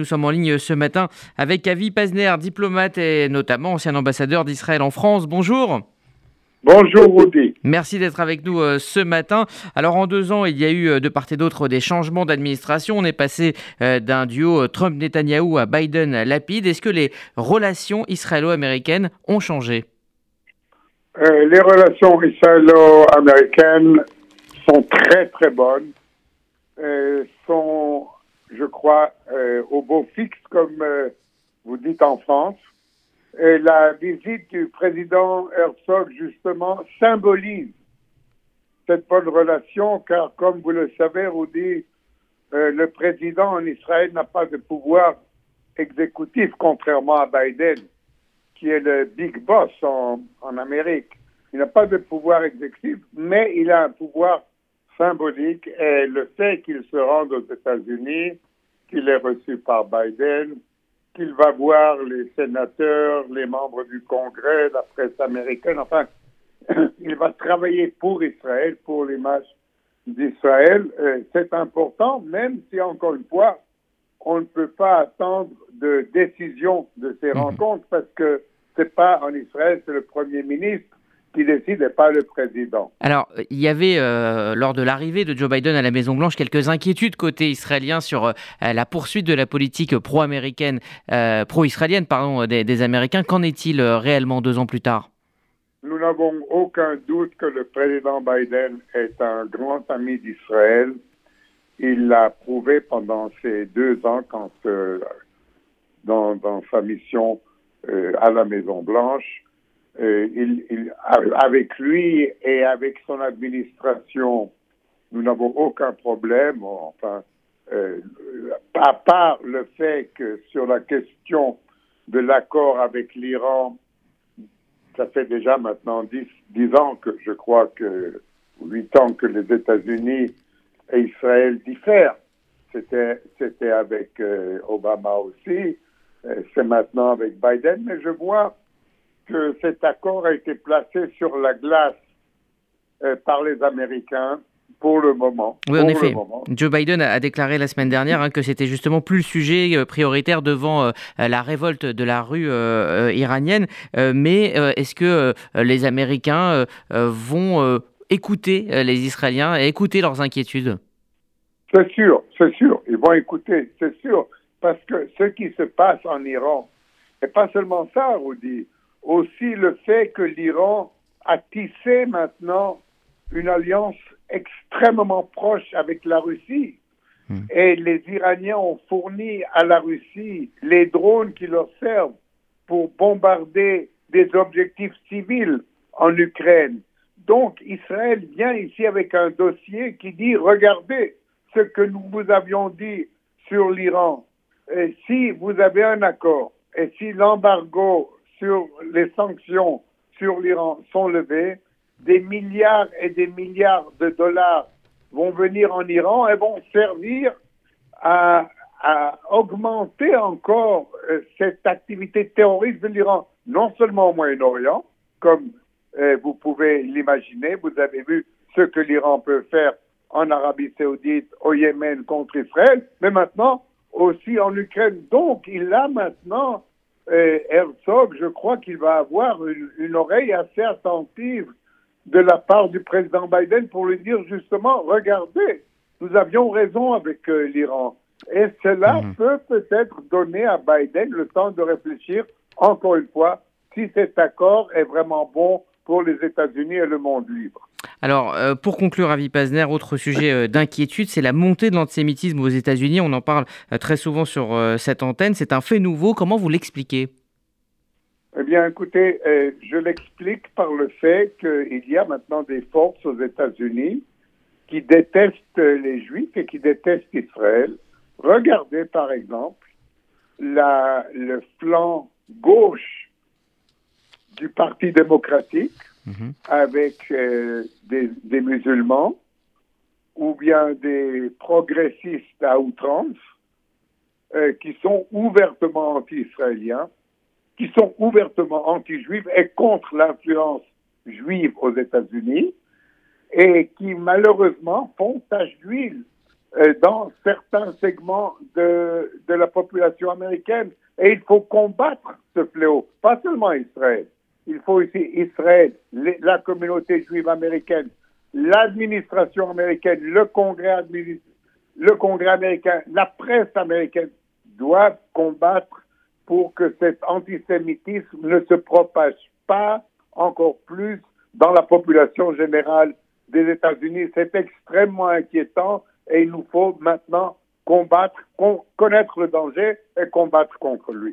Nous sommes en ligne ce matin avec Avi Pazner, diplomate et notamment ancien ambassadeur d'Israël en France. Bonjour. Bonjour Rudy. Merci d'être avec nous euh, ce matin. Alors en deux ans, il y a eu euh, de part et d'autre des changements d'administration. On est passé euh, d'un duo Trump-Netanyahou à Biden-Lapide. Est-ce que les relations israélo-américaines ont changé? Les relations israélo-américaines sont très très bonnes. sont je crois, euh, au beau fixe, comme euh, vous dites en France. Et la visite du président Herzog, justement, symbolise cette bonne relation, car comme vous le savez, Rudy, euh, le président en Israël n'a pas de pouvoir exécutif, contrairement à Biden, qui est le big boss en, en Amérique. Il n'a pas de pouvoir exécutif, mais il a un pouvoir symbolique et le fait qu'il se rende aux États-Unis, qu'il est reçu par Biden, qu'il va voir les sénateurs, les membres du Congrès, la presse américaine, enfin, il va travailler pour Israël, pour l'image d'Israël. Euh, c'est important, même si, encore une fois, on ne peut pas attendre de décision de ces mhm. rencontres parce que c'est pas en Israël, c'est le Premier ministre qui décide et pas le président. Alors, il y avait, euh, lors de l'arrivée de Joe Biden à la Maison-Blanche, quelques inquiétudes côté israélien sur euh, la poursuite de la politique pro-américaine, euh, pro-israélienne, pardon, des, Américains. Qu'en est-il réellement deux ans plus tard? Nous n'avons aucun doute que le président Biden est un grand ami d'Israël. Il l'a prouvé pendant ces deux ans quand, dans, dans, sa mission à la Maison-Blanche. Euh, avec lui et avec son administration, nous n'avons aucun problème. Enfin, euh, à part le fait que sur la question de l'accord avec l'Iran, ça fait déjà maintenant dix ans que je crois que, huit ans que les États-Unis et Israël diffèrent. C'était, c'était avec euh, Obama aussi, c'est maintenant avec Biden, mais je vois que cet accord a été placé sur la glace euh, par les Américains pour le moment. Oui, en effet. Joe Biden a déclaré la semaine dernière hein, que c'était justement plus le sujet euh, prioritaire devant euh, la révolte de la rue iranienne. mais est-ce que les Américains vont écouter les Israéliens et écouter leurs inquiétudes? C'est sûr, c'est sûr. Ils vont écouter, c'est sûr. Parce que ce qui se passe en Iran, et pas seulement ça, Rudy, aussi le fait que l'Iran a tissé maintenant une alliance extrêmement proche avec la Russie. Hmm. Et les Iraniens ont fourni à la Russie les drones qui leur servent pour bombarder des objectifs civils en Ukraine. Donc Israël vient ici avec un dossier qui dit, regardez ce que nous vous avions dit sur l'Iran. Si vous avez un accord et si l'embargo sur les sanctions sur l'Iran sont levées, des milliards et des milliards de dollars vont venir en Iran et vont servir à, augmenter encore euh, cette activité terroriste de l'Iran, non seulement au Moyen-Orient, comme euh, vous pouvez l'imaginer, vous avez vu ce que l'Iran peut faire en Arabie saoudite, au Yémen contre Israël, mais maintenant aussi en Ukraine. Donc il a maintenant Herzog, je crois qu'il va avoir une, oreille assez attentive de la part du président Biden pour lui dire justement, regardez, nous avions raison avec euh, l'Iran. Et cela mhm. peut peut-être donner à Biden le temps de réfléchir, encore une fois, si cet accord est vraiment bon pour les États-Unis et le monde libre. Alors, euh, pour conclure, Avi Pazner, autre sujet euh, d'inquiétude, c'est la montée de l'antisémitisme aux États-Unis. On en parle euh, très souvent sur cette antenne. C'est un fait nouveau. Comment vous l'expliquez? Eh bien, écoutez, je l'explique par le fait qu'il y a maintenant des forces aux États-Unis qui détestent les Juifs et qui détestent Israël. Regardez, par exemple, le flanc gauche du Parti démocratique Mhm. avec euh, des, musulmans ou bien des progressistes à outrance euh, qui sont ouvertement anti-israéliens, qui sont ouvertement anti-juifs et contre l'influence juive aux États-Unis et qui malheureusement font tache d'huile euh, dans certains segments de, de la population américaine. Et il faut combattre ce fléau, pas seulement Israël. Il faut aussi Israël, la communauté juive américaine, l'administration américaine, le Congrès, le Congrès américain, la presse américaine doivent combattre pour que cet antisémitisme ne se propage pas encore plus dans la population générale des États-Unis. C'est extrêmement inquiétant et il nous faut maintenant combattre, connaître le danger et combattre contre lui.